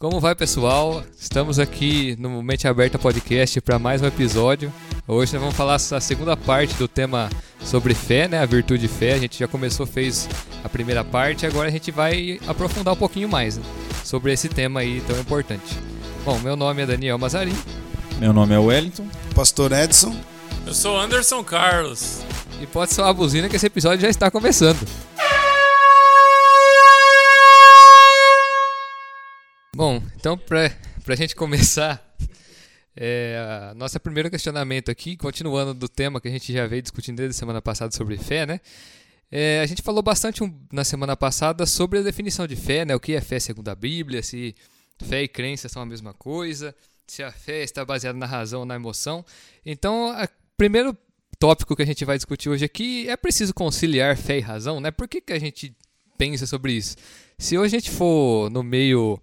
Como vai, pessoal? Estamos aqui no Mente Aberta Podcast para mais um episódio. Hoje nós vamos falar a segunda parte do tema sobre fé, né? A virtude de fé. A gente já começou, fez a primeira parte, agora a gente vai aprofundar um pouquinho mais né? sobre esse tema aí tão importante. Bom, meu nome é Daniel Mazarin. Meu nome é Wellington. Pastor Edson. Eu sou Anderson Carlos. E pode ser uma buzina que esse episódio já está começando. Bom, então para a gente começar, é, nosso primeiro questionamento aqui, continuando do tema que a gente já veio discutindo desde semana passada sobre fé, né? É, a gente falou bastante um, na semana passada sobre a definição de fé, né? O que é fé segundo a Bíblia, se fé e crença são a mesma coisa, se a fé está baseada na razão ou na emoção. Então, o primeiro tópico que a gente vai discutir hoje aqui é preciso conciliar fé e razão, né? Por que, que a gente pensa sobre isso? Se hoje a gente for no meio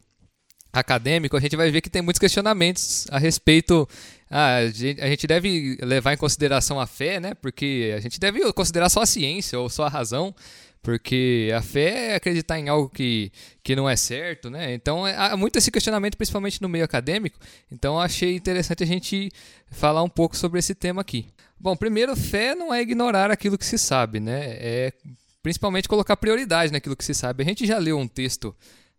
acadêmico, a gente vai ver que tem muitos questionamentos a respeito. Ah, a gente deve levar em consideração a fé, né? Porque a gente deve considerar só a ciência ou só a razão, porque a fé é acreditar em algo que, que não é certo, né? Então é, há muito esse questionamento, principalmente no meio acadêmico. Então achei interessante a gente falar um pouco sobre esse tema aqui. Bom, primeiro, fé não é ignorar aquilo que se sabe, né? É principalmente colocar prioridade naquilo que se sabe. A gente já leu um texto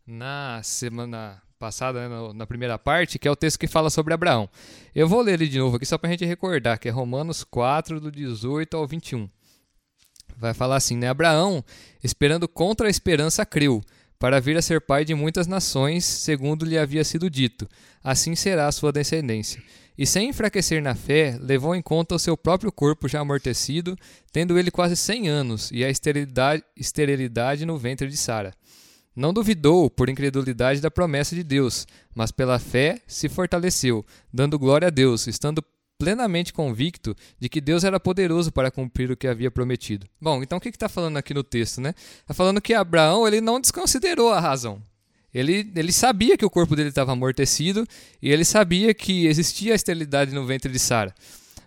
na semana passada, né, na primeira parte, que é o texto que fala sobre Abraão. Eu vou ler ele de novo aqui só para a gente recordar, que é Romanos 4, do 18 ao 21. Vai falar assim, né? Abraão, esperando contra a esperança, creu, para vir a ser pai de muitas nações, segundo lhe havia sido dito. Assim será a sua descendência. E sem enfraquecer na fé, levou em conta o seu próprio corpo já amortecido, tendo ele quase cem anos, e a esterilidade, esterilidade no ventre de Sara. Não duvidou por incredulidade da promessa de Deus, mas pela fé se fortaleceu, dando glória a Deus, estando plenamente convicto de que Deus era poderoso para cumprir o que havia prometido. Bom, então o que está falando aqui no texto, né? Está falando que Abraão ele não desconsiderou a razão. Ele, ele sabia que o corpo dele estava amortecido e ele sabia que existia a esterilidade no ventre de Sara.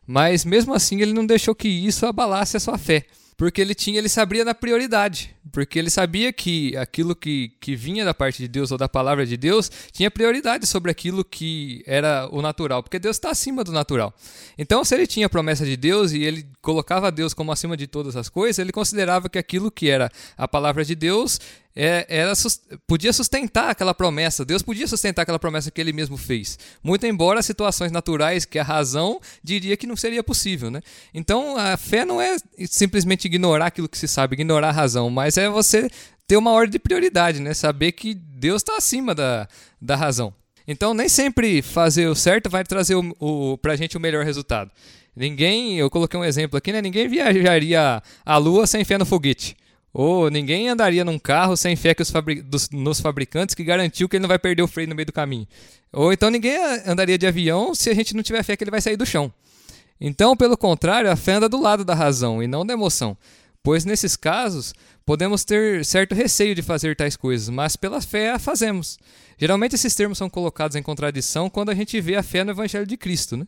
Mas mesmo assim ele não deixou que isso abalasse a sua fé porque ele tinha, ele sabia da prioridade, porque ele sabia que aquilo que, que vinha da parte de Deus ou da palavra de Deus tinha prioridade sobre aquilo que era o natural, porque Deus está acima do natural. Então, se ele tinha a promessa de Deus e ele colocava Deus como acima de todas as coisas, ele considerava que aquilo que era a palavra de Deus é, era, podia sustentar aquela promessa, Deus podia sustentar aquela promessa que ele mesmo fez. Muito embora situações naturais que a razão diria que não seria possível. Né? Então a fé não é simplesmente ignorar aquilo que se sabe, ignorar a razão, mas é você ter uma ordem de prioridade, né? saber que Deus está acima da, da razão. Então nem sempre fazer o certo vai trazer o, o, pra gente o melhor resultado. Ninguém, eu coloquei um exemplo aqui, né? Ninguém viajaria à lua sem fé no foguete. Ou ninguém andaria num carro sem fé que os fabri dos, nos fabricantes que garantiu que ele não vai perder o freio no meio do caminho. Ou então ninguém andaria de avião se a gente não tiver fé que ele vai sair do chão. Então, pelo contrário, a fé anda do lado da razão e não da emoção. Pois nesses casos, podemos ter certo receio de fazer tais coisas, mas pela fé a fazemos. Geralmente esses termos são colocados em contradição quando a gente vê a fé no Evangelho de Cristo. Né?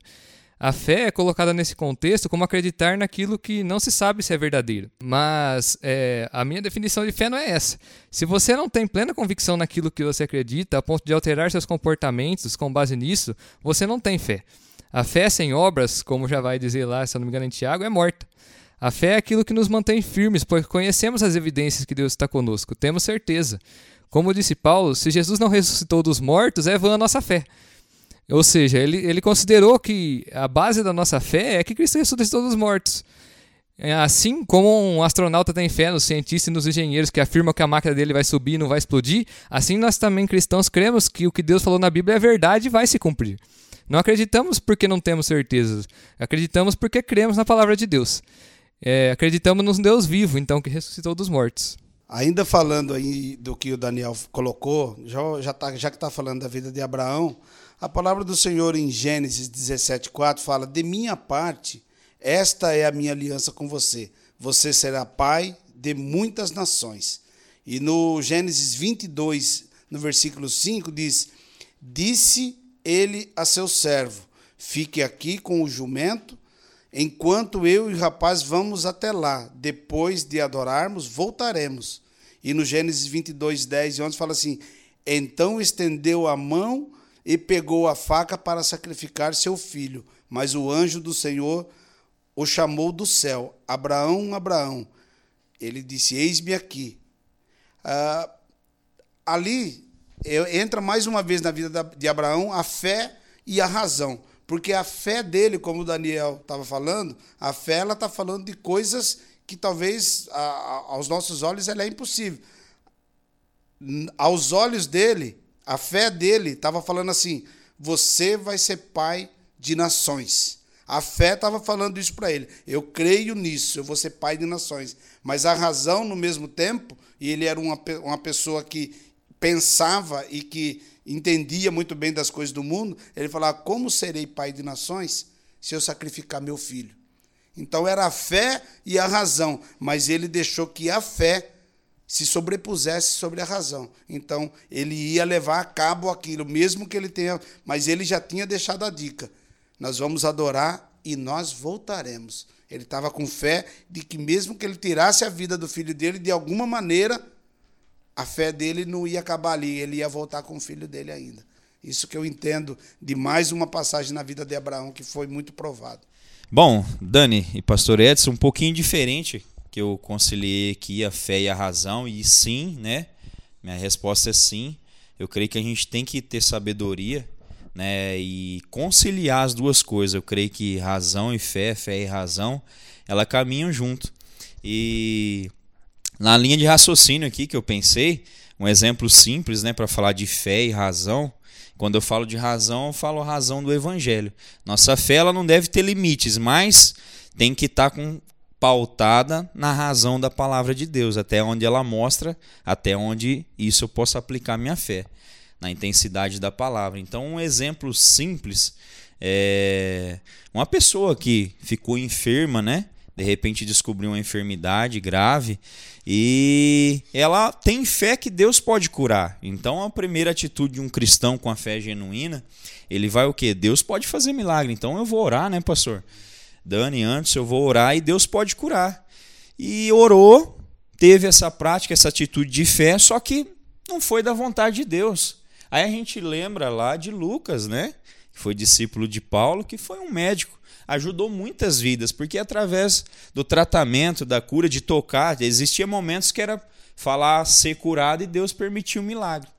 A fé é colocada nesse contexto como acreditar naquilo que não se sabe se é verdadeiro. Mas é, a minha definição de fé não é essa. Se você não tem plena convicção naquilo que você acredita, a ponto de alterar seus comportamentos com base nisso, você não tem fé. A fé sem obras, como já vai dizer lá, se eu não me engano, em Tiago, é morta. A fé é aquilo que nos mantém firmes, pois conhecemos as evidências que Deus está conosco, temos certeza. Como disse Paulo, se Jesus não ressuscitou dos mortos, é vã a nossa fé. Ou seja, ele, ele considerou que a base da nossa fé é que Cristo ressuscitou dos mortos. É, assim como um astronauta tem fé nos cientistas e nos engenheiros que afirmam que a máquina dele vai subir e não vai explodir, assim nós também cristãos cremos que o que Deus falou na Bíblia é verdade e vai se cumprir. Não acreditamos porque não temos certezas, acreditamos porque cremos na palavra de Deus. É, acreditamos no Deus vivo, então, que ressuscitou dos mortos. Ainda falando aí do que o Daniel colocou, já, já, tá, já que está falando da vida de Abraão, a palavra do Senhor em Gênesis 17,4 fala: De minha parte, esta é a minha aliança com você. Você será pai de muitas nações. E no Gênesis 22, no versículo 5, diz: Disse ele a seu servo: Fique aqui com o jumento, enquanto eu e o rapaz vamos até lá. Depois de adorarmos, voltaremos. E no Gênesis 22, 10 e 11 fala assim: Então estendeu a mão e pegou a faca para sacrificar seu filho. Mas o anjo do Senhor o chamou do céu: Abraão, Abraão. Ele disse: Eis-me aqui. Ah, ali entra mais uma vez na vida de Abraão a fé e a razão. Porque a fé dele, como o Daniel estava falando, a fé ela está falando de coisas que talvez a, a, aos nossos olhos ela é impossível. Aos olhos dele, a fé dele estava falando assim: você vai ser pai de nações. A fé estava falando isso para ele. Eu creio nisso, eu vou ser pai de nações. Mas a razão, no mesmo tempo, e ele era uma, uma pessoa que pensava e que entendia muito bem das coisas do mundo, ele falava: Como serei pai de nações se eu sacrificar meu filho? Então era a fé e a razão, mas ele deixou que a fé se sobrepusesse sobre a razão. Então ele ia levar a cabo aquilo, mesmo que ele tenha, mas ele já tinha deixado a dica: nós vamos adorar e nós voltaremos. Ele estava com fé de que mesmo que ele tirasse a vida do filho dele, de alguma maneira, a fé dele não ia acabar ali, ele ia voltar com o filho dele ainda. Isso que eu entendo de mais uma passagem na vida de Abraão que foi muito provado. Bom, Dani e Pastor Edson, um pouquinho diferente que eu conciliei aqui a fé e a razão, e sim, né? Minha resposta é sim. Eu creio que a gente tem que ter sabedoria, né? E conciliar as duas coisas. Eu creio que razão e fé, fé e razão, ela caminham junto. E na linha de raciocínio aqui que eu pensei, um exemplo simples, né, para falar de fé e razão, quando eu falo de razão, eu falo razão do evangelho. Nossa fé ela não deve ter limites, mas tem que estar tá com pautada na razão da palavra de Deus, até onde ela mostra, até onde isso eu posso aplicar minha fé, na intensidade da palavra. Então, um exemplo simples é uma pessoa que ficou enferma, né? De repente descobriu uma enfermidade grave e ela tem fé que Deus pode curar. Então a primeira atitude de um cristão com a fé genuína, ele vai o quê? Deus pode fazer milagre. Então eu vou orar, né, pastor? Dani, antes eu vou orar e Deus pode curar. E orou, teve essa prática, essa atitude de fé, só que não foi da vontade de Deus. Aí a gente lembra lá de Lucas, né? Foi discípulo de Paulo, que foi um médico ajudou muitas vidas, porque através do tratamento, da cura, de tocar, existia momentos que era falar ser curado e Deus permitiu um milagre.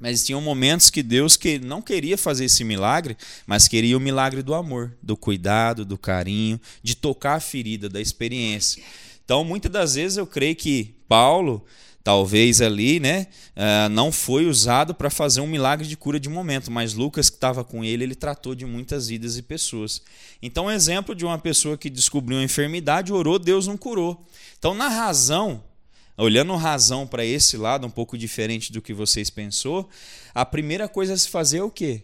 Mas tinham momentos que Deus que não queria fazer esse milagre, mas queria o milagre do amor, do cuidado, do carinho, de tocar a ferida, da experiência. Então, muitas das vezes eu creio que Paulo talvez ali, né, uh, não foi usado para fazer um milagre de cura de momento, mas Lucas que estava com ele, ele tratou de muitas vidas e pessoas. Então, exemplo de uma pessoa que descobriu uma enfermidade, orou, Deus não curou. Então, na razão, olhando razão para esse lado, um pouco diferente do que vocês pensou, a primeira coisa a se fazer é o quê?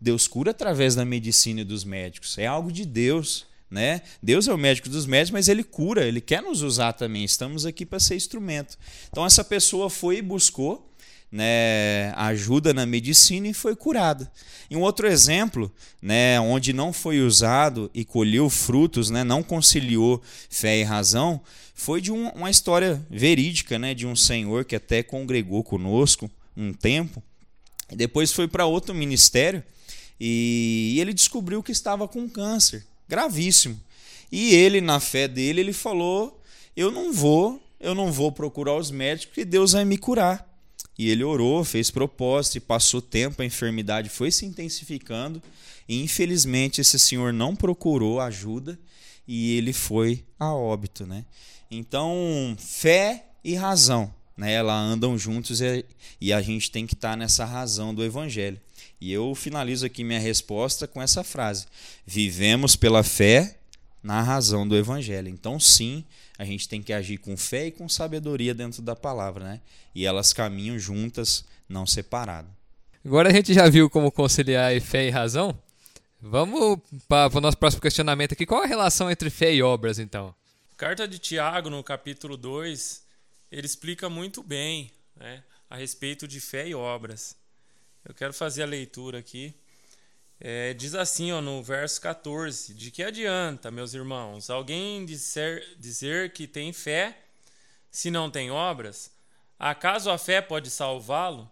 Deus cura através da medicina e dos médicos. É algo de Deus né? Deus é o médico dos médicos, mas ele cura, ele quer nos usar também. Estamos aqui para ser instrumento. Então essa pessoa foi e buscou né, ajuda na medicina e foi curada. E um outro exemplo, né, onde não foi usado e colheu frutos, né, não conciliou fé e razão, foi de um, uma história verídica, né, de um senhor que até congregou conosco um tempo, e depois foi para outro ministério e ele descobriu que estava com câncer gravíssimo. E ele, na fé dele, ele falou: Eu não vou, eu não vou procurar os médicos, porque Deus vai me curar. E ele orou, fez propósito e passou tempo, a enfermidade foi se intensificando. E infelizmente esse senhor não procurou ajuda e ele foi a óbito, né? Então, fé e razão, né? Elas andam juntos e a gente tem que estar nessa razão do evangelho. E eu finalizo aqui minha resposta com essa frase: Vivemos pela fé na razão do evangelho. Então, sim, a gente tem que agir com fé e com sabedoria dentro da palavra, né? E elas caminham juntas, não separadas. Agora a gente já viu como conciliar fé e razão. Vamos para o nosso próximo questionamento aqui. Qual a relação entre fé e obras, então? Carta de Tiago, no capítulo 2, ele explica muito bem né, a respeito de fé e obras. Eu quero fazer a leitura aqui. É, diz assim ó, no verso 14: De que adianta, meus irmãos, alguém dizer, dizer que tem fé se não tem obras? Acaso a fé pode salvá-lo?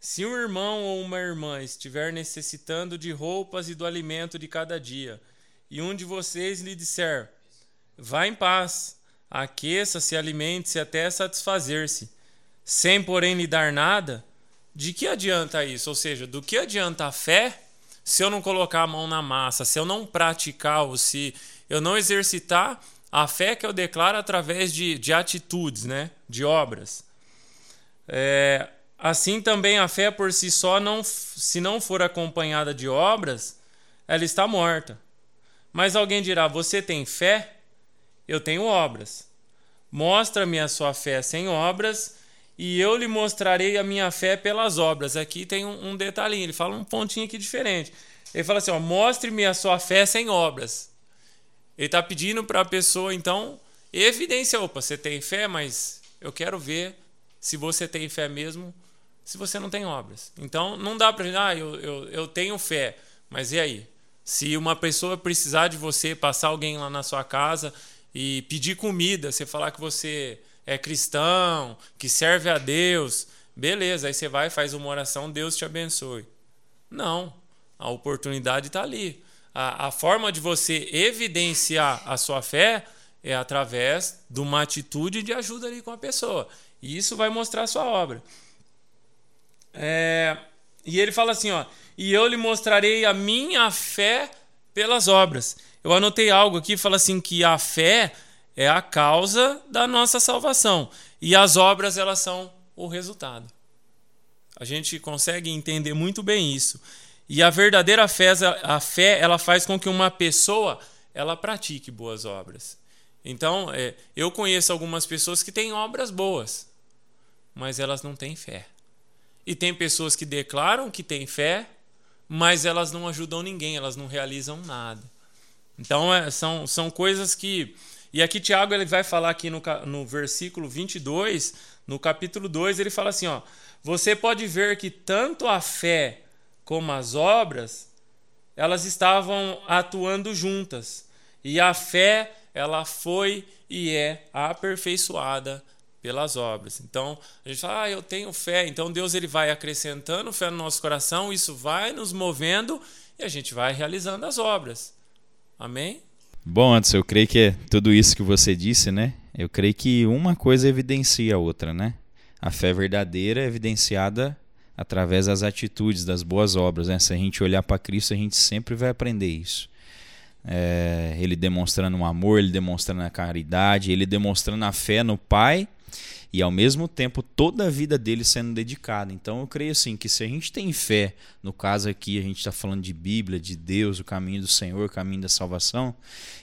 Se um irmão ou uma irmã estiver necessitando de roupas e do alimento de cada dia, e um de vocês lhe disser: Vá em paz, aqueça-se, alimente-se até satisfazer-se, sem porém lhe dar nada, de que adianta isso? Ou seja, do que adianta a fé se eu não colocar a mão na massa, se eu não praticar ou se eu não exercitar a fé que eu declaro através de, de atitudes, né? de obras? É, assim também a fé por si só, não, se não for acompanhada de obras, ela está morta. Mas alguém dirá: Você tem fé? Eu tenho obras. Mostra-me a sua fé sem obras e eu lhe mostrarei a minha fé pelas obras. Aqui tem um, um detalhinho, ele fala um pontinho aqui diferente. Ele fala assim: mostre-me a sua fé sem obras. Ele está pedindo para a pessoa, então, evidência: opa, você tem fé, mas eu quero ver se você tem fé mesmo, se você não tem obras. Então, não dá para ah, eu, eu, eu tenho fé, mas e aí? Se uma pessoa precisar de você, passar alguém lá na sua casa e pedir comida, você falar que você é cristão, que serve a Deus, beleza, aí você vai, faz uma oração, Deus te abençoe. Não, a oportunidade está ali. A, a forma de você evidenciar a sua fé é através de uma atitude de ajuda ali com a pessoa. E isso vai mostrar a sua obra. É, e ele fala assim, ó, e eu lhe mostrarei a minha fé pelas obras. Eu anotei algo aqui, fala assim que a fé é a causa da nossa salvação e as obras elas são o resultado. A gente consegue entender muito bem isso. E a verdadeira fé, a fé, ela faz com que uma pessoa ela pratique boas obras. Então, é, eu conheço algumas pessoas que têm obras boas, mas elas não têm fé. E tem pessoas que declaram que têm fé, mas elas não ajudam ninguém, elas não realizam nada. Então, é, são, são coisas que e aqui Tiago ele vai falar aqui no, no versículo 22, no capítulo 2, ele fala assim, ó: Você pode ver que tanto a fé como as obras, elas estavam atuando juntas. E a fé, ela foi e é aperfeiçoada pelas obras. Então, a gente fala: "Ah, eu tenho fé". Então Deus ele vai acrescentando fé no nosso coração, isso vai nos movendo e a gente vai realizando as obras. Amém? Bom, antes eu creio que é tudo isso que você disse, né? Eu creio que uma coisa evidencia a outra, né? A fé verdadeira é evidenciada através das atitudes, das boas obras. Né? Se a gente olhar para Cristo, a gente sempre vai aprender isso. É, ele demonstrando o amor, ele demonstrando a caridade, ele demonstrando a fé no Pai e ao mesmo tempo toda a vida dele sendo dedicada. Então eu creio assim que se a gente tem fé, no caso aqui a gente está falando de Bíblia, de Deus, o caminho do Senhor, o caminho da salvação,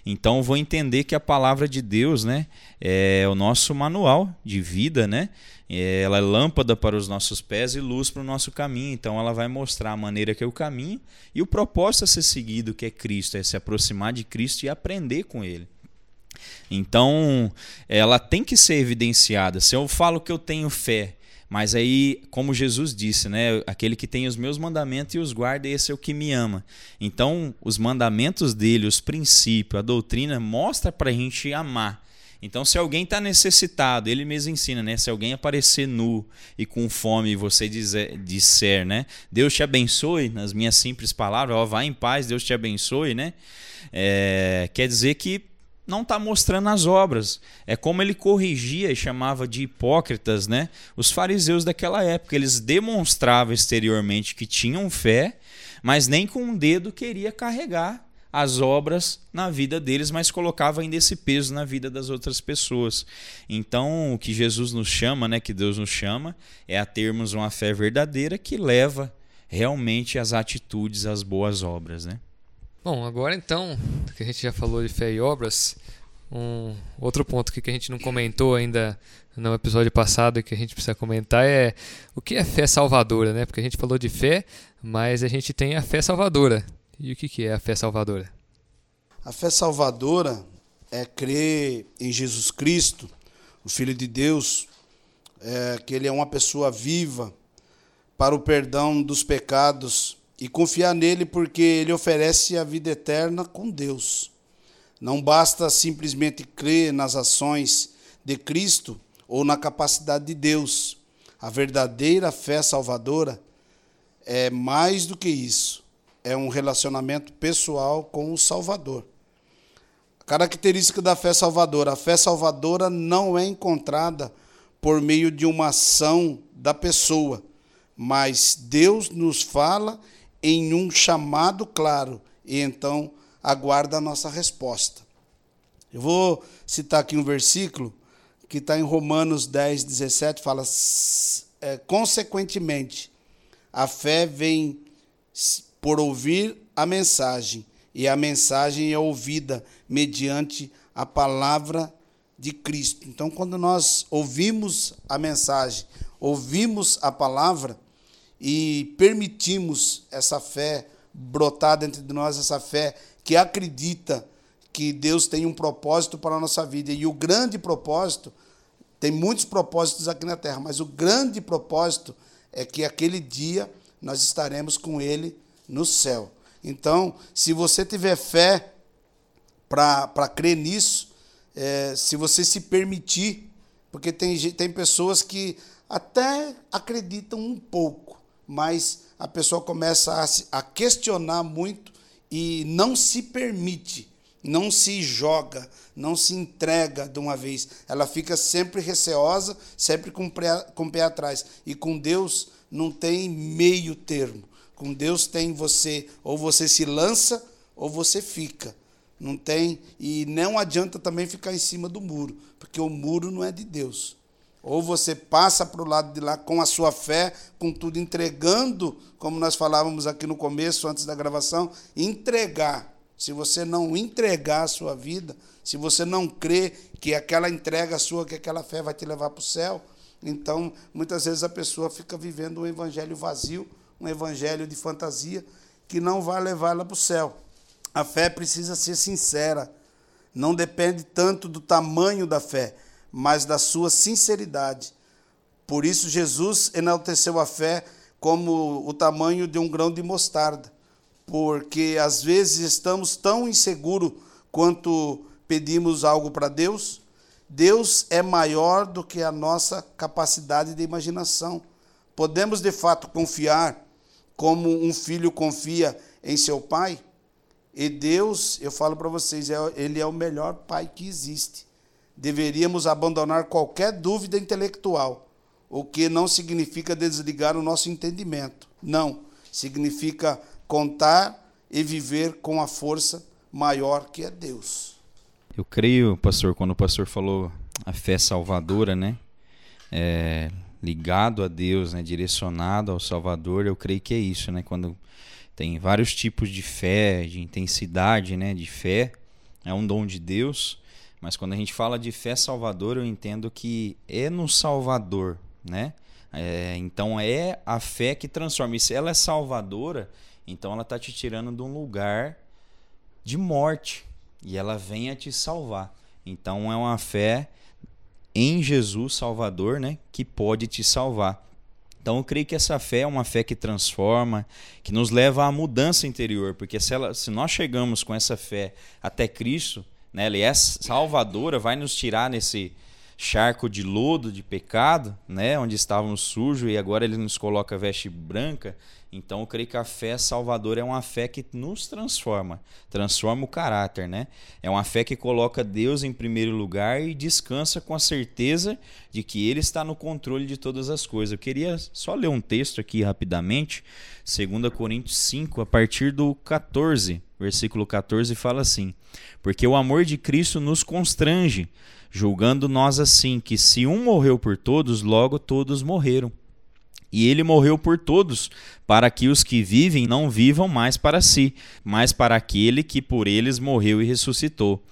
então eu vou entender que a palavra de Deus, né, é o nosso manual de vida, né? É, ela é lâmpada para os nossos pés e luz para o nosso caminho. Então ela vai mostrar a maneira que é o caminho e o propósito a ser seguido, que é Cristo, é se aproximar de Cristo e aprender com Ele. Então, ela tem que ser evidenciada. Se eu falo que eu tenho fé, mas aí, como Jesus disse, né, aquele que tem os meus mandamentos e os guarda, esse é o que me ama. Então, os mandamentos dele, os princípios, a doutrina mostra para a gente amar. Então, se alguém está necessitado, ele mesmo ensina, né? Se alguém aparecer nu e com fome e você dizer, disser, né? Deus te abençoe, nas minhas simples palavras, ó, vá em paz, Deus te abençoe, né? É, quer dizer que não está mostrando as obras. É como ele corrigia e chamava de hipócritas né? os fariseus daquela época. Eles demonstravam exteriormente que tinham fé, mas nem com um dedo queria carregar as obras na vida deles, mas colocava ainda esse peso na vida das outras pessoas. Então, o que Jesus nos chama, né, que Deus nos chama, é a termos uma fé verdadeira que leva realmente às atitudes, às boas obras, né? Bom, agora então, que a gente já falou de fé e obras, um outro ponto que a gente não comentou ainda no episódio passado e que a gente precisa comentar é o que é fé salvadora, né? Porque a gente falou de fé, mas a gente tem a fé salvadora. E o que é a fé salvadora? A fé salvadora é crer em Jesus Cristo, o Filho de Deus, é, que Ele é uma pessoa viva para o perdão dos pecados e confiar nele porque ele oferece a vida eterna com Deus. Não basta simplesmente crer nas ações de Cristo ou na capacidade de Deus. A verdadeira fé salvadora é mais do que isso. É um relacionamento pessoal com o Salvador. A característica da fé salvadora: a fé salvadora não é encontrada por meio de uma ação da pessoa, mas Deus nos fala em um chamado claro e então aguarda a nossa resposta. Eu vou citar aqui um versículo que está em Romanos 10, 17, fala: é, consequentemente, a fé vem por ouvir a mensagem, e a mensagem é ouvida mediante a palavra de Cristo. Então, quando nós ouvimos a mensagem, ouvimos a palavra e permitimos essa fé brotar dentro de nós, essa fé que acredita que Deus tem um propósito para a nossa vida. E o grande propósito, tem muitos propósitos aqui na terra, mas o grande propósito é que aquele dia nós estaremos com Ele no céu. Então, se você tiver fé para crer nisso, é, se você se permitir, porque tem, tem pessoas que até acreditam um pouco, mas a pessoa começa a, a questionar muito e não se permite não se joga, não se entrega de uma vez. Ela fica sempre receosa, sempre com, pré, com o pé atrás. E com Deus não tem meio termo. Com Deus tem você, ou você se lança, ou você fica. Não tem, e não adianta também ficar em cima do muro, porque o muro não é de Deus. Ou você passa para o lado de lá com a sua fé, com tudo entregando, como nós falávamos aqui no começo, antes da gravação, entregar se você não entregar a sua vida, se você não crer que aquela entrega sua, que aquela fé vai te levar para o céu, então muitas vezes a pessoa fica vivendo um evangelho vazio, um evangelho de fantasia, que não vai levá-la para o céu. A fé precisa ser sincera. Não depende tanto do tamanho da fé, mas da sua sinceridade. Por isso, Jesus enalteceu a fé como o tamanho de um grão de mostarda porque às vezes estamos tão inseguros quanto pedimos algo para Deus. Deus é maior do que a nossa capacidade de imaginação. Podemos de fato confiar como um filho confia em seu pai? E Deus, eu falo para vocês, é, ele é o melhor pai que existe. Deveríamos abandonar qualquer dúvida intelectual, o que não significa desligar o nosso entendimento. Não, significa contar e viver com a força maior que é Deus. Eu creio, pastor, quando o pastor falou a fé salvadora, né? É, ligado a Deus, né? direcionado ao Salvador, eu creio que é isso, né? Quando tem vários tipos de fé, de intensidade, né? De fé, é um dom de Deus, mas quando a gente fala de fé salvadora, eu entendo que é no Salvador, né? É, então é a fé que transforma. E se ela é salvadora, então ela está te tirando de um lugar de morte e ela vem a te salvar. Então é uma fé em Jesus Salvador, né, que pode te salvar. Então eu creio que essa fé é uma fé que transforma, que nos leva à mudança interior, porque se, ela, se nós chegamos com essa fé até Cristo, né, ela é salvadora, vai nos tirar nesse charco de lodo, de pecado, né, onde estávamos sujos e agora ele nos coloca veste branca. Então eu creio que a fé salvadora é uma fé que nos transforma, transforma o caráter, né? É uma fé que coloca Deus em primeiro lugar e descansa com a certeza de que Ele está no controle de todas as coisas. Eu queria só ler um texto aqui rapidamente, 2 Coríntios 5, a partir do 14, versículo 14, fala assim: Porque o amor de Cristo nos constrange, julgando nós assim, que se um morreu por todos, logo todos morreram. E ele morreu por todos, para que os que vivem não vivam mais para si, mas para aquele que por eles morreu e ressuscitou.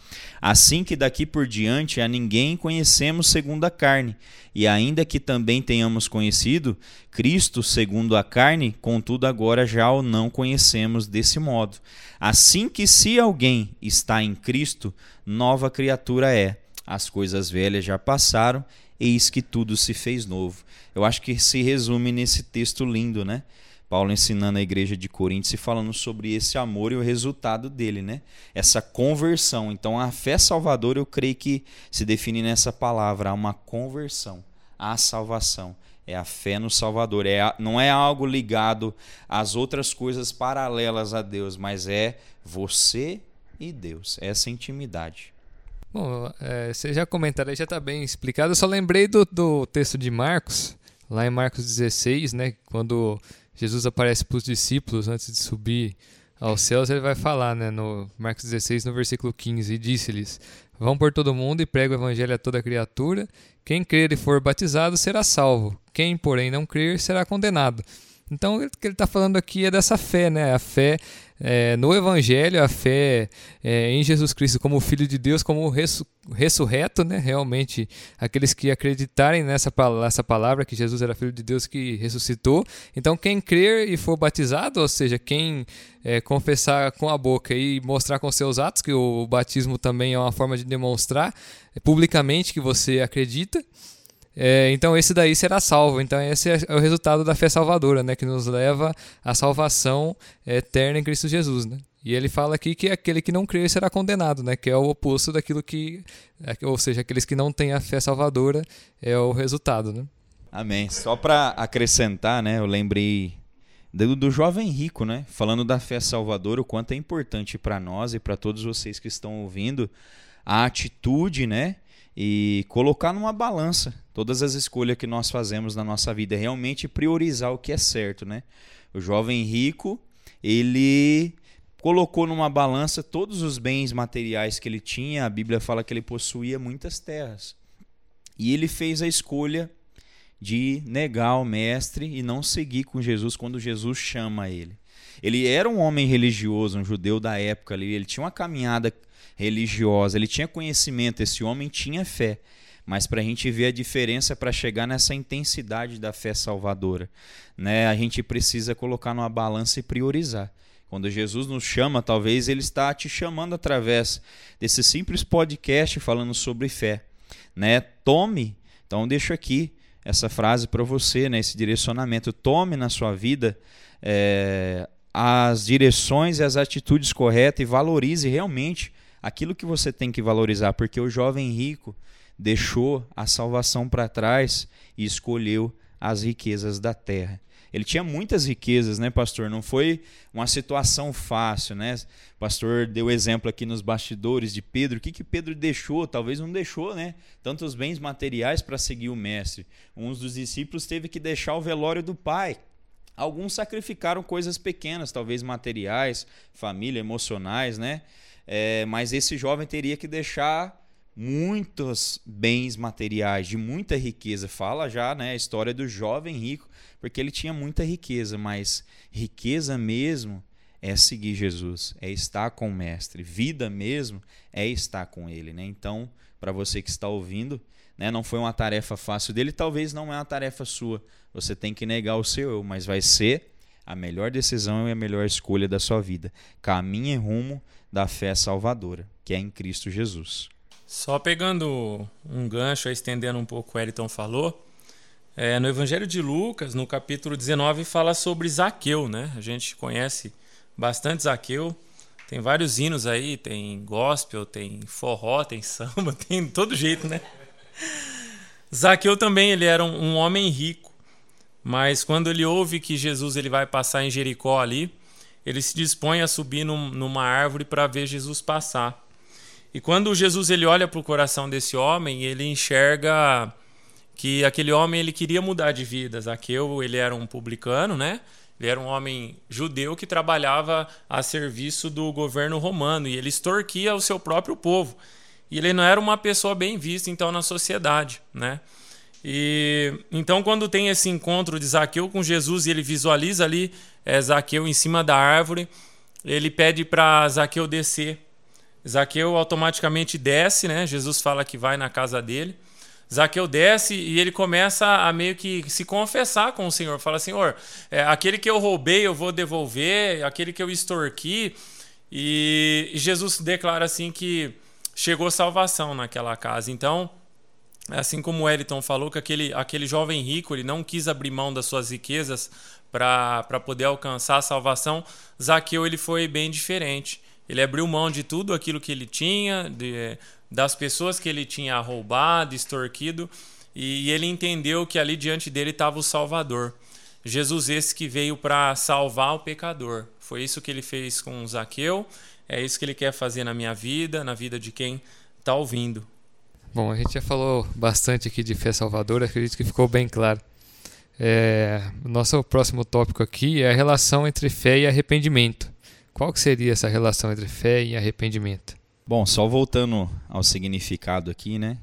Assim que daqui por diante a ninguém conhecemos segundo a carne, e ainda que também tenhamos conhecido Cristo segundo a carne, contudo agora já o não conhecemos desse modo. Assim que se alguém está em Cristo, nova criatura é. As coisas velhas já passaram, eis que tudo se fez novo. Eu acho que se resume nesse texto lindo, né? Paulo ensinando a igreja de Coríntios e falando sobre esse amor e o resultado dele, né? Essa conversão. Então, a fé salvadora, eu creio que se define nessa palavra, uma conversão. à salvação. É a fé no Salvador. É, não é algo ligado às outras coisas paralelas a Deus, mas é você e Deus. Essa intimidade. Bom, é, você já comentaram aí, já está bem explicado. Eu só lembrei do, do texto de Marcos, lá em Marcos 16, né? Quando Jesus aparece para os discípulos antes de subir aos céus, ele vai falar, né, no Marcos 16, no versículo 15, e disse-lhes: Vão por todo mundo e prega o evangelho a toda criatura. Quem crer e for batizado será salvo. Quem, porém, não crer será condenado. Então, o que ele está falando aqui é dessa fé, né? A fé é, no Evangelho, a fé é, em Jesus Cristo como Filho de Deus, como ressu ressurreto, né? Realmente, aqueles que acreditarem nessa, nessa palavra que Jesus era Filho de Deus que ressuscitou. Então, quem crer e for batizado, ou seja, quem é, confessar com a boca e mostrar com seus atos, que o batismo também é uma forma de demonstrar publicamente que você acredita. É, então esse daí será salvo. Então esse é o resultado da fé salvadora, né, que nos leva à salvação eterna em Cristo Jesus, né? E ele fala aqui que aquele que não crer será condenado, né? Que é o oposto daquilo que, é, ou seja, aqueles que não têm a fé salvadora é o resultado, né? Amém. Só para acrescentar, né? Eu lembrei do, do jovem rico, né? Falando da fé salvadora, o quanto é importante para nós e para todos vocês que estão ouvindo a atitude, né? e colocar numa balança todas as escolhas que nós fazemos na nossa vida, realmente priorizar o que é certo, né? O jovem rico, ele colocou numa balança todos os bens materiais que ele tinha, a Bíblia fala que ele possuía muitas terras. E ele fez a escolha de negar o mestre e não seguir com Jesus quando Jesus chama ele. Ele era um homem religioso, um judeu da época ali, ele tinha uma caminhada religiosa, ele tinha conhecimento, esse homem tinha fé. Mas para a gente ver a diferença para chegar nessa intensidade da fé salvadora, né? a gente precisa colocar numa balança e priorizar. Quando Jesus nos chama, talvez ele está te chamando através desse simples podcast falando sobre fé. Né? Tome, então deixo aqui essa frase para você, né? esse direcionamento. Tome na sua vida é, as direções e as atitudes corretas e valorize realmente aquilo que você tem que valorizar, porque o jovem rico deixou a salvação para trás e escolheu as riquezas da terra. Ele tinha muitas riquezas, né, pastor? Não foi uma situação fácil, né? O pastor deu exemplo aqui nos bastidores de Pedro. O que, que Pedro deixou? Talvez não deixou, né? Tantos bens materiais para seguir o mestre. Um dos discípulos teve que deixar o velório do pai. Alguns sacrificaram coisas pequenas, talvez materiais, família, emocionais, né? É, mas esse jovem teria que deixar muitos bens materiais, de muita riqueza. Fala já né, a história do jovem rico, porque ele tinha muita riqueza, mas riqueza mesmo é seguir Jesus, é estar com o Mestre. Vida mesmo é estar com Ele. Né? Então, para você que está ouvindo, né, não foi uma tarefa fácil dele, talvez não é uma tarefa sua. Você tem que negar o seu eu, mas vai ser a melhor decisão e a melhor escolha da sua vida. Caminhe rumo da fé salvadora, que é em Cristo Jesus. Só pegando um gancho, estendendo um pouco o que Elton falou, é, no Evangelho de Lucas, no capítulo 19, fala sobre Zaqueu, né? A gente conhece bastante Zaqueu, tem vários hinos aí, tem gospel, tem forró, tem samba, tem todo jeito, né? Zaqueu também, ele era um, um homem rico, mas quando ele ouve que Jesus ele vai passar em Jericó ali, ele se dispõe a subir num, numa árvore para ver Jesus passar. E quando Jesus ele olha para o coração desse homem, ele enxerga que aquele homem ele queria mudar de vida. Zaqueu ele era um publicano, né? Ele era um homem judeu que trabalhava a serviço do governo romano e ele extorquia o seu próprio povo. E ele não era uma pessoa bem vista então na sociedade, né? E então quando tem esse encontro de Zaqueu com Jesus e ele visualiza ali é, Zaqueu em cima da árvore, ele pede para Zaqueu descer. Zaqueu automaticamente desce, né? Jesus fala que vai na casa dele. Zaqueu desce e ele começa a meio que se confessar com o Senhor. Fala, Senhor, é, aquele que eu roubei eu vou devolver, aquele que eu extorqui. E, Jesus declara assim que chegou salvação naquela casa. Então, assim como o Eliton falou, que aquele, aquele jovem rico ele não quis abrir mão das suas riquezas para poder alcançar a salvação, Zaqueu ele foi bem diferente. Ele abriu mão de tudo aquilo que ele tinha, de, das pessoas que ele tinha roubado, extorquido, e ele entendeu que ali diante dele estava o Salvador. Jesus esse que veio para salvar o pecador. Foi isso que ele fez com Zaqueu, é isso que ele quer fazer na minha vida, na vida de quem está ouvindo. Bom, a gente já falou bastante aqui de fé salvadora, acredito que ficou bem claro. É, nosso próximo tópico aqui é a relação entre fé e arrependimento. Qual que seria essa relação entre fé e arrependimento? Bom, só voltando ao significado aqui, né?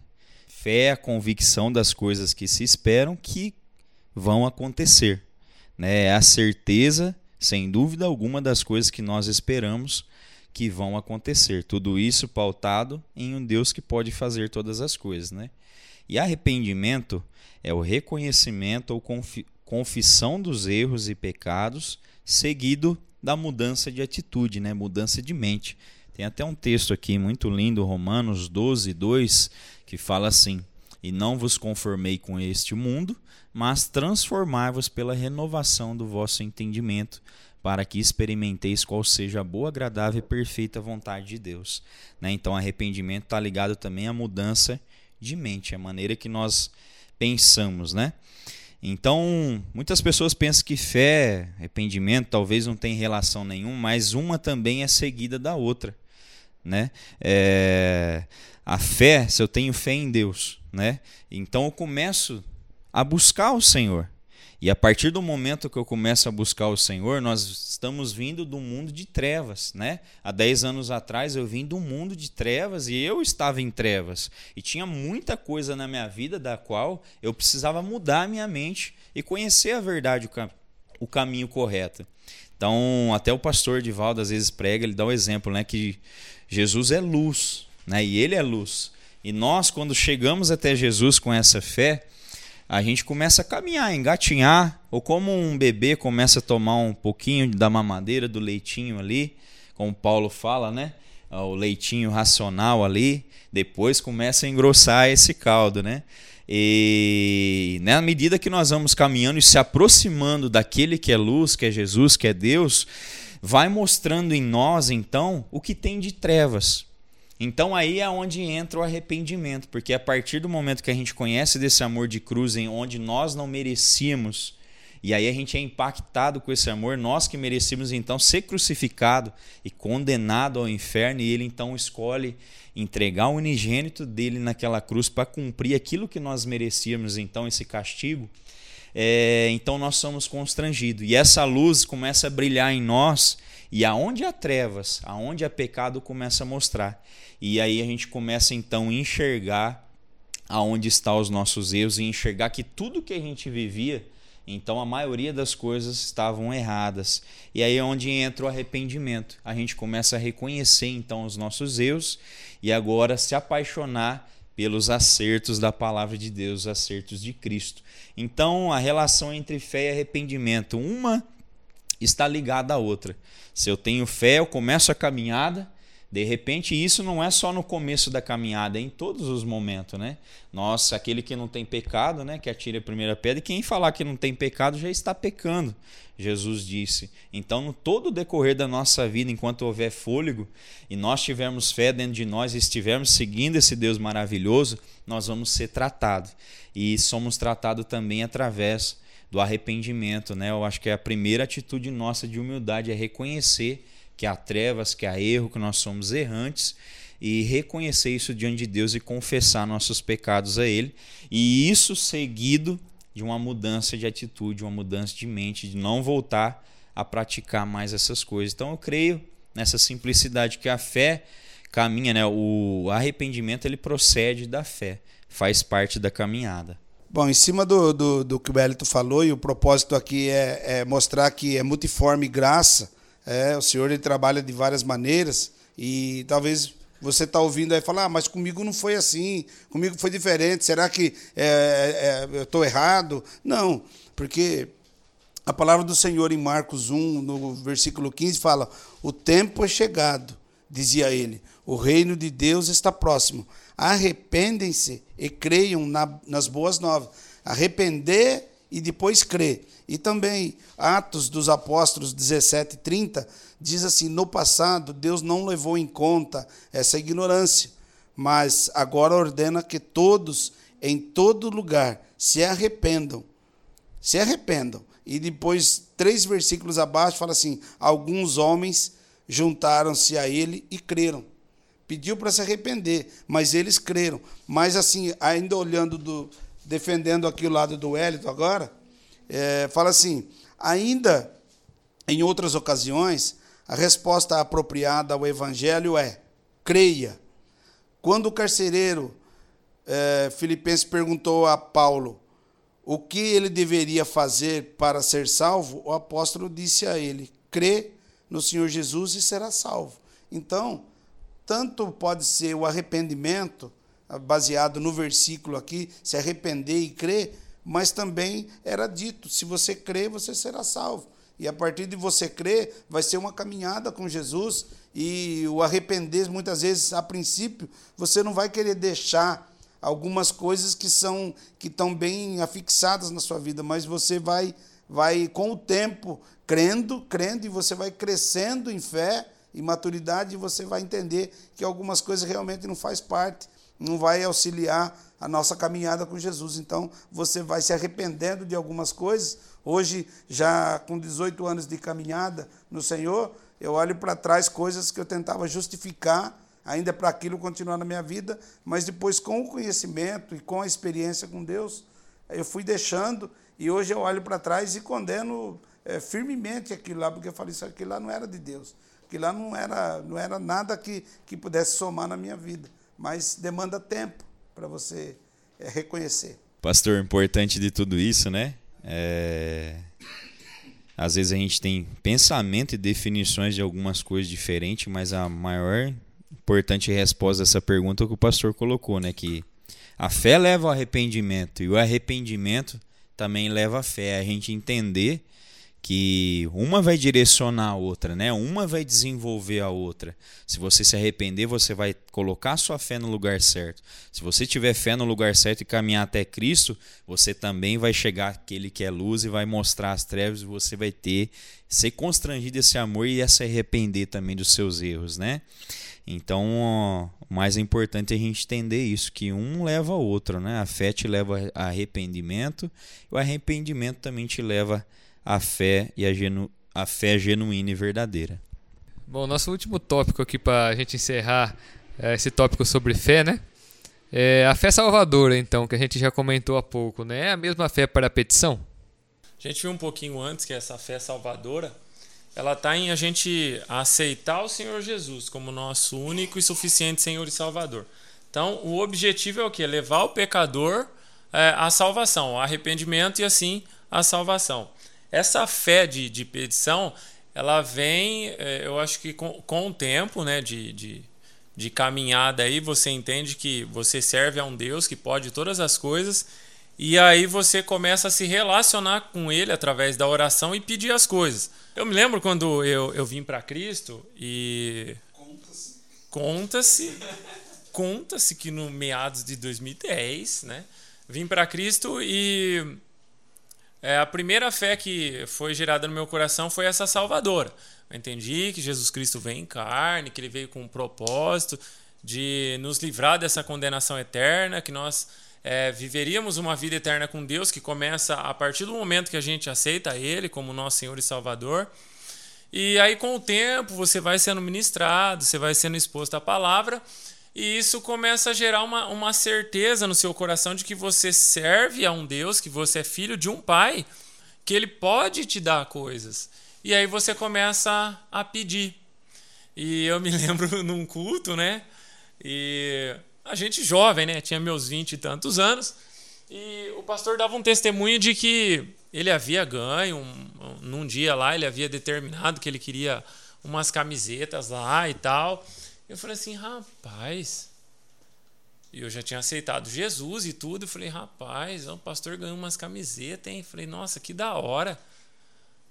Fé é a convicção das coisas que se esperam que vão acontecer. Né? É a certeza, sem dúvida alguma, das coisas que nós esperamos que vão acontecer. Tudo isso pautado em um Deus que pode fazer todas as coisas. Né? E arrependimento é o reconhecimento ou confissão dos erros e pecados, seguido da mudança de atitude, né? mudança de mente. Tem até um texto aqui muito lindo, Romanos 12, 2, que fala assim: E não vos conformei com este mundo, mas transformai-vos pela renovação do vosso entendimento, para que experimenteis qual seja a boa, agradável e perfeita vontade de Deus. Né? Então, arrependimento está ligado também à mudança de mente, a maneira que nós pensamos, né? Então, muitas pessoas pensam que fé, arrependimento, talvez não tem relação nenhuma, mas uma também é seguida da outra, né? É, a fé, se eu tenho fé em Deus, né? Então eu começo a buscar o Senhor. E a partir do momento que eu começo a buscar o Senhor, nós estamos vindo do mundo de trevas, né? Há 10 anos atrás eu vim do mundo de trevas e eu estava em trevas. E tinha muita coisa na minha vida da qual eu precisava mudar a minha mente e conhecer a verdade, o, caminho correto. Então, até o pastor Divaldo às vezes prega, ele dá o um exemplo, né, que Jesus é luz, né? E ele é luz. E nós quando chegamos até Jesus com essa fé, a gente começa a caminhar, engatinhar, ou como um bebê começa a tomar um pouquinho da mamadeira, do leitinho ali, como Paulo fala, né? O leitinho racional ali, depois começa a engrossar esse caldo, né? E na medida que nós vamos caminhando e se aproximando daquele que é luz, que é Jesus, que é Deus, vai mostrando em nós então o que tem de trevas. Então aí é onde entra o arrependimento, porque a partir do momento que a gente conhece desse amor de cruz em onde nós não merecíamos, e aí a gente é impactado com esse amor, nós que merecíamos então ser crucificado e condenado ao inferno, e ele então escolhe entregar o unigênito dele naquela cruz para cumprir aquilo que nós merecíamos, então esse castigo. É, então nós somos constrangidos. E essa luz começa a brilhar em nós, e aonde há trevas, aonde há pecado, começa a mostrar. E aí a gente começa então a enxergar aonde estão os nossos erros e enxergar que tudo que a gente vivia, então a maioria das coisas estavam erradas. E aí é onde entra o arrependimento. A gente começa a reconhecer então os nossos erros e agora se apaixonar pelos acertos da palavra de Deus, os acertos de Cristo. Então a relação entre fé e arrependimento, uma está ligada à outra. Se eu tenho fé, eu começo a caminhada, de repente, isso não é só no começo da caminhada, é em todos os momentos, né? Nossa, aquele que não tem pecado, né, que atire a primeira pedra, e quem falar que não tem pecado já está pecando, Jesus disse. Então, no todo o decorrer da nossa vida, enquanto houver fôlego, e nós tivermos fé dentro de nós e estivermos seguindo esse Deus maravilhoso, nós vamos ser tratados. E somos tratados também através do arrependimento, né? Eu acho que a primeira atitude nossa de humildade é reconhecer que há trevas, que há erro, que nós somos errantes e reconhecer isso diante de Deus e confessar nossos pecados a Ele. E isso seguido de uma mudança de atitude, uma mudança de mente, de não voltar a praticar mais essas coisas. Então eu creio nessa simplicidade que a fé caminha, né? O arrependimento ele procede da fé, faz parte da caminhada. Bom, em cima do, do, do que o Belito falou, e o propósito aqui é, é mostrar que é multiforme graça, é, o Senhor ele trabalha de várias maneiras e talvez você está ouvindo aí falar, ah, mas comigo não foi assim, comigo foi diferente, será que é, é, eu estou errado? Não, porque a palavra do Senhor em Marcos 1, no versículo 15, fala: O tempo é chegado, dizia ele, o reino de Deus está próximo. Arrependem-se e creiam na, nas boas novas. Arrepender e depois crer. E também Atos dos Apóstolos 17, 30 diz assim: No passado, Deus não levou em conta essa ignorância, mas agora ordena que todos em todo lugar, se arrependam. Se arrependam. E depois, três versículos abaixo, fala assim: alguns homens juntaram-se a ele e creram. Pediu para se arrepender, mas eles creram. Mas assim, ainda olhando do, defendendo aqui o lado do Hélito agora, é, fala assim: ainda em outras ocasiões, a resposta apropriada ao evangelho é: creia. Quando o carcereiro é, Filipenses perguntou a Paulo o que ele deveria fazer para ser salvo, o apóstolo disse a ele: crê no Senhor Jesus e será salvo. Então, tanto pode ser o arrependimento, baseado no versículo aqui, se arrepender e crer, mas também era dito: se você crer, você será salvo. E a partir de você crer, vai ser uma caminhada com Jesus. E o arrepender, muitas vezes, a princípio, você não vai querer deixar algumas coisas que são que estão bem afixadas na sua vida, mas você vai vai com o tempo crendo, crendo e você vai crescendo em fé e maturidade e você vai entender que algumas coisas realmente não faz parte, não vai auxiliar a nossa caminhada com Jesus. Então, você vai se arrependendo de algumas coisas. Hoje, já com 18 anos de caminhada no Senhor, eu olho para trás coisas que eu tentava justificar ainda para aquilo continuar na minha vida, mas depois com o conhecimento e com a experiência com Deus, eu fui deixando e hoje eu olho para trás e condeno é, firmemente aquilo lá, porque eu falei isso aquilo lá não era de Deus, aquilo lá não era, não era nada que, que pudesse somar na minha vida, mas demanda tempo para você é, reconhecer. Pastor, importante de tudo isso, né? É... Às vezes a gente tem pensamento e definições de algumas coisas diferentes, mas a maior importante resposta a essa pergunta que o pastor colocou, né? Que a fé leva ao arrependimento e o arrependimento também leva à fé. A gente entender que uma vai direcionar a outra, né? Uma vai desenvolver a outra. Se você se arrepender, você vai colocar sua fé no lugar certo. Se você tiver fé no lugar certo e caminhar até Cristo, você também vai chegar aquele que é luz e vai mostrar as trevas e você vai ter ser constrangido esse amor e se arrepender também dos seus erros, né? Então, o mais importante é a gente entender isso, que um leva ao outro, né? A fé te leva a arrependimento, e o arrependimento também te leva à fé e a, genu a fé genuína e verdadeira. Bom, nosso último tópico aqui para a gente encerrar é esse tópico sobre fé, né? É a fé salvadora, então, que a gente já comentou há pouco, né? É a mesma fé para a petição? A gente viu um pouquinho antes que essa fé salvadora ela está em a gente aceitar o Senhor Jesus como nosso único e suficiente Senhor e Salvador. Então, o objetivo é o que? Levar o pecador é, à salvação, ao arrependimento e assim à salvação. Essa fé de, de petição, ela vem, é, eu acho que com, com o tempo né, de, de, de caminhada aí, você entende que você serve a um Deus que pode todas as coisas e aí você começa a se relacionar com ele através da oração e pedir as coisas. Eu me lembro quando eu, eu vim para Cristo e. Conta-se. Conta-se. Conta-se que no meados de 2010, né? Vim para Cristo e. É, a primeira fé que foi gerada no meu coração foi essa salvadora. Eu entendi que Jesus Cristo veio em carne, que ele veio com um propósito de nos livrar dessa condenação eterna, que nós é, viveríamos uma vida eterna com Deus que começa a partir do momento que a gente aceita Ele como nosso Senhor e Salvador. E aí, com o tempo, você vai sendo ministrado, você vai sendo exposto à palavra, e isso começa a gerar uma, uma certeza no seu coração de que você serve a um Deus, que você é filho de um Pai, que Ele pode te dar coisas. E aí você começa a pedir. E eu me lembro num culto, né? E a gente jovem, né? Tinha meus vinte e tantos anos. E o pastor dava um testemunho de que ele havia ganho, um, num dia lá, ele havia determinado que ele queria umas camisetas lá e tal. Eu falei assim, rapaz. E eu já tinha aceitado Jesus e tudo. Eu falei, rapaz, o pastor ganhou umas camisetas, hein? Eu falei, nossa, que da hora.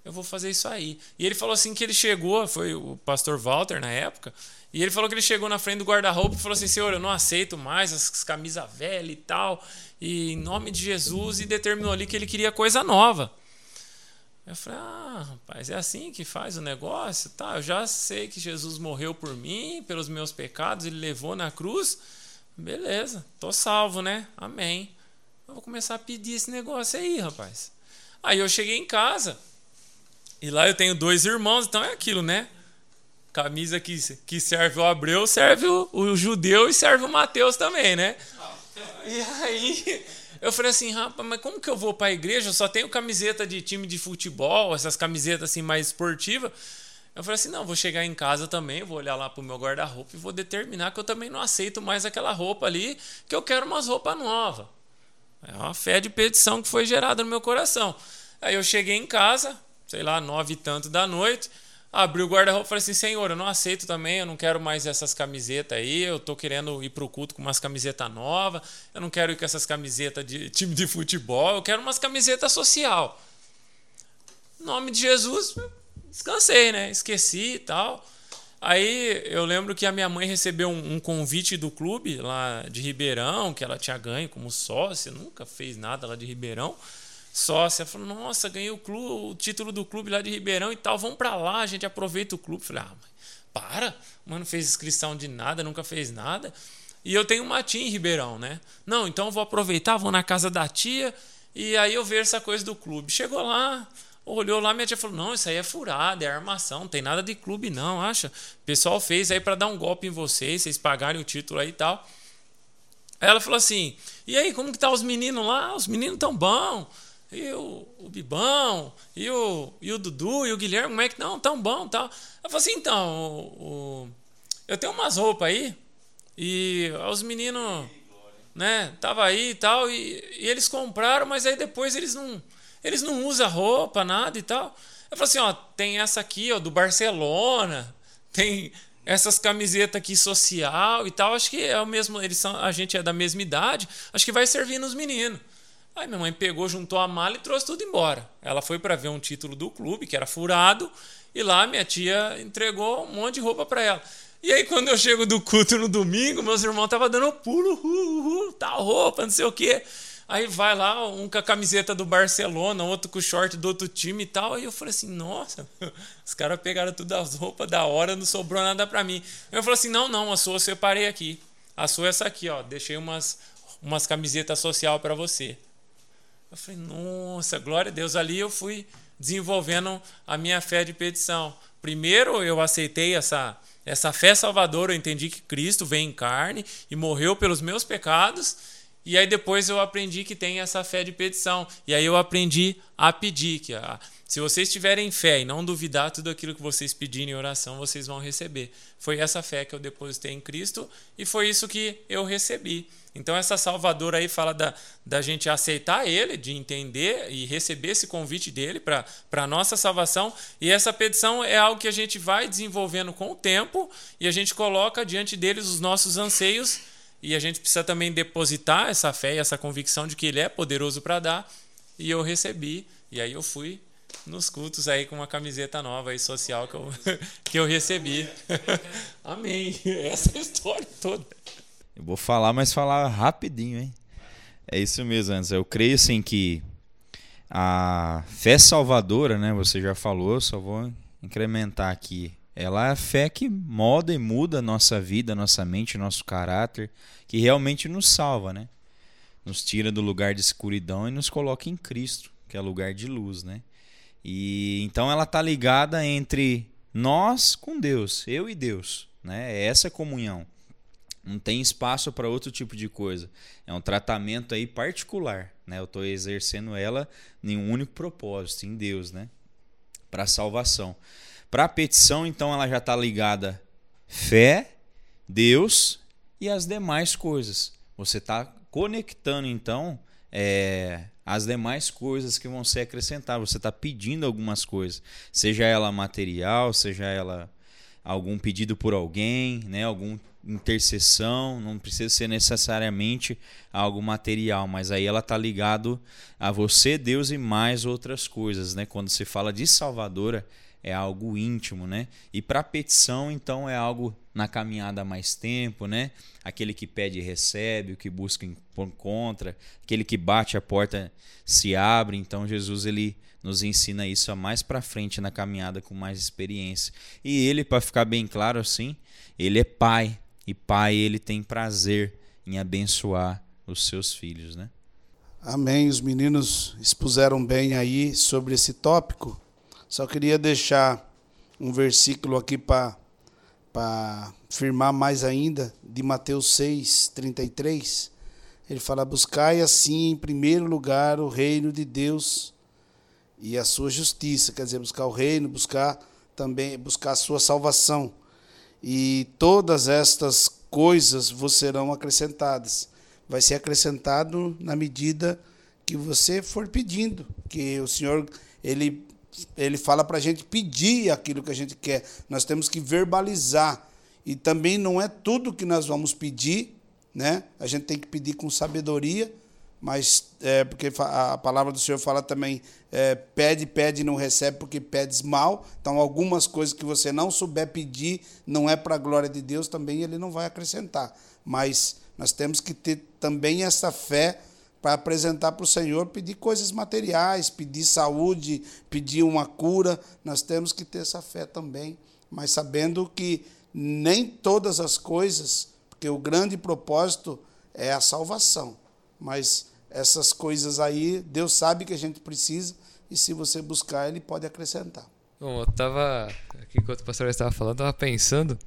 Eu vou fazer isso aí. E ele falou assim que ele chegou, foi o pastor Walter na época. E ele falou que ele chegou na frente do guarda-roupa e falou assim: Senhor, eu não aceito mais as camisas velhas e tal. E em nome de Jesus, e determinou ali que ele queria coisa nova. Eu falei: Ah, rapaz, é assim que faz o negócio? Tá, eu já sei que Jesus morreu por mim, pelos meus pecados, ele levou na cruz. Beleza, tô salvo, né? Amém. Eu vou começar a pedir esse negócio aí, rapaz. Aí eu cheguei em casa. E lá eu tenho dois irmãos, então é aquilo, né? Camisa que, que serve o Abreu, serve o, o judeu e serve o Mateus também, né? E aí eu falei assim, rapaz, mas como que eu vou para a igreja? Eu só tenho camiseta de time de futebol, essas camisetas assim mais esportivas. Eu falei assim, não, vou chegar em casa também, vou olhar lá pro meu guarda-roupa e vou determinar que eu também não aceito mais aquela roupa ali, que eu quero umas roupas novas. É uma fé de petição que foi gerada no meu coração. Aí eu cheguei em casa, sei lá, nove e tanto da noite, abri o guarda-roupa e falei assim, senhor, eu não aceito também, eu não quero mais essas camisetas aí, eu tô querendo ir pro culto com umas camisetas novas, eu não quero ir com essas camisetas de time de futebol, eu quero umas camisetas social. Em nome de Jesus, descansei, né? Esqueci e tal. Aí eu lembro que a minha mãe recebeu um, um, convite do clube lá de Ribeirão, que ela tinha ganho como sócia, nunca fez nada lá de Ribeirão. Sócia, falou: Nossa, ganhei o, clube, o título do clube lá de Ribeirão e tal, vamos para lá, a gente aproveita o clube. Falei: Ah, mãe, para, mano, fez inscrição de nada, nunca fez nada. E eu tenho uma tia em Ribeirão, né? Não, então vou aproveitar, vou na casa da tia e aí eu vejo essa coisa do clube. Chegou lá, Olhou lá, minha tia falou: Não, isso aí é furada, é armação, não tem nada de clube, não, acha? O pessoal fez aí para dar um golpe em vocês, vocês pagarem o título aí e tal. Ela falou assim: E aí, como que tá os meninos lá? Os meninos tão bom. E o, o Bibão, e o, e o Dudu, e o Guilherme, como é que não? Tão bom tal. Ela falou assim: Então, o, o, eu tenho umas roupas aí, e os meninos, né, tava aí e tal, e, e eles compraram, mas aí depois eles não eles não usam roupa, nada e tal. Eu falei assim, ó, tem essa aqui, ó, do Barcelona, tem essas camisetas aqui social e tal. Acho que é o mesmo, eles são, a gente é da mesma idade, acho que vai servir nos meninos. Aí minha mãe pegou, juntou a mala e trouxe tudo embora. Ela foi para ver um título do clube, que era furado, e lá minha tia entregou um monte de roupa para ela. E aí, quando eu chego do culto no domingo, meus irmãos estavam dando pulo, uh, uh, tal roupa, não sei o quê. Aí vai lá, um com a camiseta do Barcelona, outro com o short do outro time e tal. Aí eu falei assim, nossa, os caras pegaram tudo as roupas da hora, não sobrou nada para mim. Eu falei assim, não, não, a sua eu separei aqui. A sua é essa aqui, ó. Deixei umas, umas camisetas social para você. Eu falei, nossa, glória a Deus. Ali eu fui desenvolvendo a minha fé de petição. Primeiro eu aceitei essa, essa fé salvadora, eu entendi que Cristo veio em carne e morreu pelos meus pecados e aí depois eu aprendi que tem essa fé de petição. E aí eu aprendi a pedir que ah, se vocês tiverem fé e não duvidar tudo aquilo que vocês pedirem em oração, vocês vão receber. Foi essa fé que eu depositei em Cristo e foi isso que eu recebi. Então essa salvadora aí fala da, da gente aceitar ele, de entender e receber esse convite dele para a nossa salvação. E essa petição é algo que a gente vai desenvolvendo com o tempo e a gente coloca diante deles os nossos anseios e a gente precisa também depositar essa fé e essa convicção de que Ele é poderoso para dar. E eu recebi. E aí eu fui nos cultos aí com uma camiseta nova aí social que eu, que eu recebi. Amém. Essa é a história toda. Eu vou falar, mas falar rapidinho, hein? É isso mesmo, Anderson. Eu creio sim que a fé salvadora, né? Você já falou, só vou incrementar aqui. Ela é a fé que molda e muda a nossa vida, nossa mente, nosso caráter, que realmente nos salva, né? Nos tira do lugar de escuridão e nos coloca em Cristo, que é lugar de luz, né? E então ela está ligada entre nós com Deus, eu e Deus, né? É essa comunhão. Não tem espaço para outro tipo de coisa. É um tratamento aí particular, né? Eu estou exercendo ela em um único propósito, em Deus, né? Para salvação. Para a petição, então, ela já está ligada fé, Deus e as demais coisas. Você está conectando, então, é, as demais coisas que vão ser acrescentadas. Você está pedindo algumas coisas, seja ela material, seja ela algum pedido por alguém, né, algum intercessão, não precisa ser necessariamente algo material, mas aí ela está ligado a você, Deus e mais outras coisas, né? Quando se fala de Salvadora, é algo íntimo, né? E para petição, então, é algo na caminhada há mais tempo, né? Aquele que pede recebe, o que busca encontra, aquele que bate a porta se abre. Então, Jesus ele nos ensina isso mais para frente na caminhada com mais experiência. E ele, para ficar bem claro assim, ele é pai e pai ele tem prazer em abençoar os seus filhos, né? Amém. Os meninos expuseram bem aí sobre esse tópico. Só queria deixar um versículo aqui para firmar mais ainda, de Mateus 6, 33. Ele fala: Buscai assim em primeiro lugar o reino de Deus e a sua justiça. Quer dizer, buscar o reino, buscar também buscar a sua salvação. E todas estas coisas vos serão acrescentadas vai ser acrescentado na medida que você for pedindo, que o Senhor ele ele fala para a gente pedir aquilo que a gente quer. Nós temos que verbalizar e também não é tudo que nós vamos pedir, né? A gente tem que pedir com sabedoria, mas é, porque a palavra do Senhor fala também é, pede, pede, não recebe porque pedes mal. Então algumas coisas que você não souber pedir não é para a glória de Deus, também Ele não vai acrescentar. Mas nós temos que ter também essa fé para apresentar para o Senhor, pedir coisas materiais, pedir saúde, pedir uma cura. Nós temos que ter essa fé também, mas sabendo que nem todas as coisas, porque o grande propósito é a salvação. Mas essas coisas aí, Deus sabe que a gente precisa e se você buscar, Ele pode acrescentar. Bom, eu estava aqui enquanto o pastor estava falando, estava pensando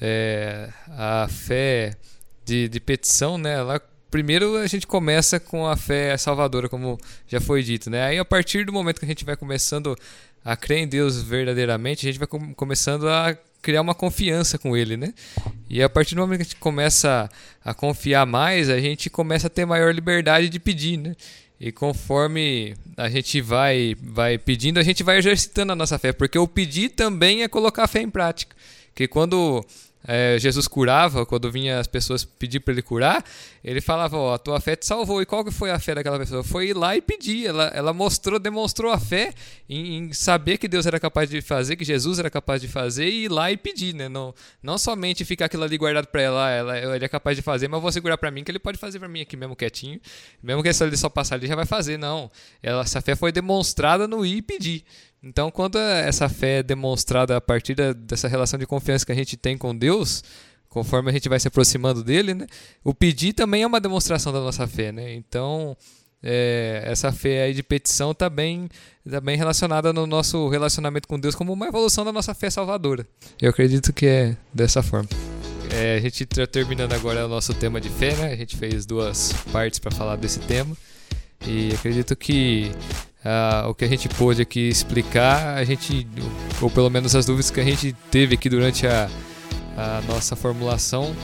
é, a fé de, de petição, né? Lá, primeiro a gente começa com a fé salvadora, como já foi dito, né? Aí a partir do momento que a gente vai começando a crer em Deus verdadeiramente, a gente vai com, começando a criar uma confiança com Ele, né? E a partir do momento que a gente começa a confiar mais, a gente começa a ter maior liberdade de pedir, né? E conforme a gente vai, vai pedindo, a gente vai exercitando a nossa fé, porque o pedir também é colocar a fé em prática. Que quando é, Jesus curava, quando vinha as pessoas pedir para ele curar, ele falava: Ó, a tua fé te salvou. E qual que foi a fé daquela pessoa? Foi ir lá e pedir. Ela, ela mostrou, demonstrou a fé em, em, saber que Deus era capaz de fazer, que Jesus era capaz de fazer e ir lá e pedir, né? Não, não somente ficar aquilo ali guardado para ela, ela, ele é capaz de fazer, mas vou segurar para mim que ele pode fazer para mim aqui mesmo quietinho. Mesmo que ele só passar ali, já vai fazer. Não. Ela, essa fé foi demonstrada no ir e pedir. Então, quando essa fé é demonstrada a partir da, dessa relação de confiança que a gente tem com Deus, conforme a gente vai se aproximando dele, né, o pedir também é uma demonstração da nossa fé. Né? Então, é, essa fé aí de petição está bem, tá bem relacionada no nosso relacionamento com Deus como uma evolução da nossa fé salvadora. Eu acredito que é dessa forma. É, a gente está terminando agora o nosso tema de fé, né? A gente fez duas partes para falar desse tema. E acredito que uh, o que a gente pôde aqui explicar, a gente, ou pelo menos as dúvidas que a gente teve aqui durante a, a nossa formulação,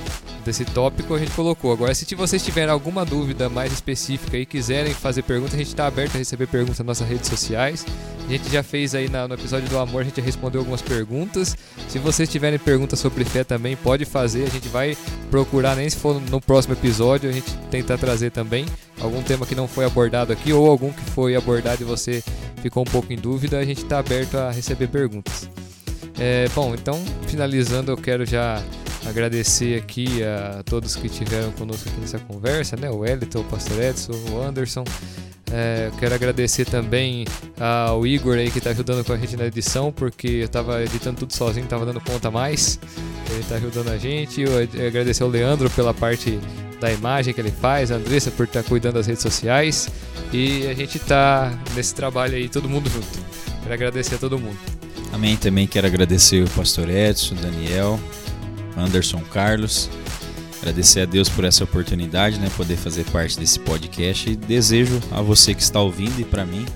desse tópico a gente colocou. Agora, se vocês tiverem alguma dúvida mais específica e quiserem fazer perguntas, a gente está aberto a receber perguntas nas nossas redes sociais. A gente já fez aí na, no episódio do amor, a gente respondeu algumas perguntas. Se vocês tiverem perguntas sobre fé também, pode fazer. A gente vai procurar, nem se for no próximo episódio, a gente tentar trazer também algum tema que não foi abordado aqui ou algum que foi abordado e você ficou um pouco em dúvida, a gente está aberto a receber perguntas. É, bom, então finalizando, eu quero já agradecer aqui a todos que estiveram conosco aqui nessa conversa, né? O Elton, o Pastor Edson, o Anderson. É, quero agradecer também ao Igor aí que está ajudando com a gente na edição, porque eu estava editando tudo sozinho, estava dando conta mais. Ele está ajudando a gente. Eu agradecer ao Leandro pela parte da imagem que ele faz, a Andressa por estar tá cuidando das redes sociais. E a gente está nesse trabalho aí, todo mundo junto. Quero agradecer a todo mundo. Amém. Também quero agradecer o pastor Edson, Daniel, Anderson Carlos. Agradecer a Deus por essa oportunidade, né, poder fazer parte desse podcast e desejo a você que está ouvindo e para mim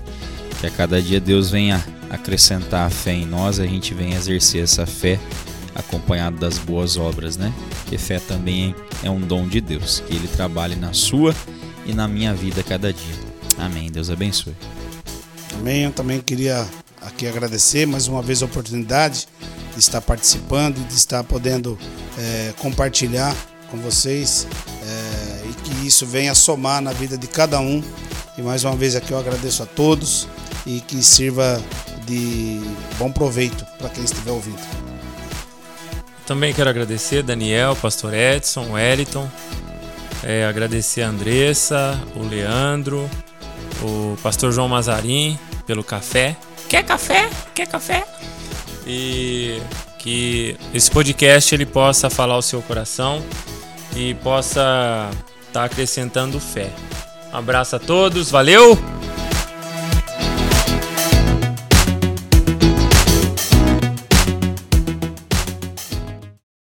que a cada dia Deus venha acrescentar a fé em nós, a gente venha exercer essa fé acompanhado das boas obras, né? Que fé também é um dom de Deus, que ele trabalhe na sua e na minha vida cada dia. Amém. Deus abençoe. Amém. Eu também queria aqui agradecer mais uma vez a oportunidade de estar participando, de estar podendo é, compartilhar com vocês é, e que isso venha somar na vida de cada um. E mais uma vez aqui eu agradeço a todos e que sirva de bom proveito para quem estiver ouvindo. Também quero agradecer Daniel, Pastor Edson, Wellington, é, agradecer a Andressa, o Leandro, o Pastor João Mazarim pelo café. Quer café? Quer café? e que esse podcast ele possa falar o seu coração e possa estar tá acrescentando fé. Um abraço a todos, valeu!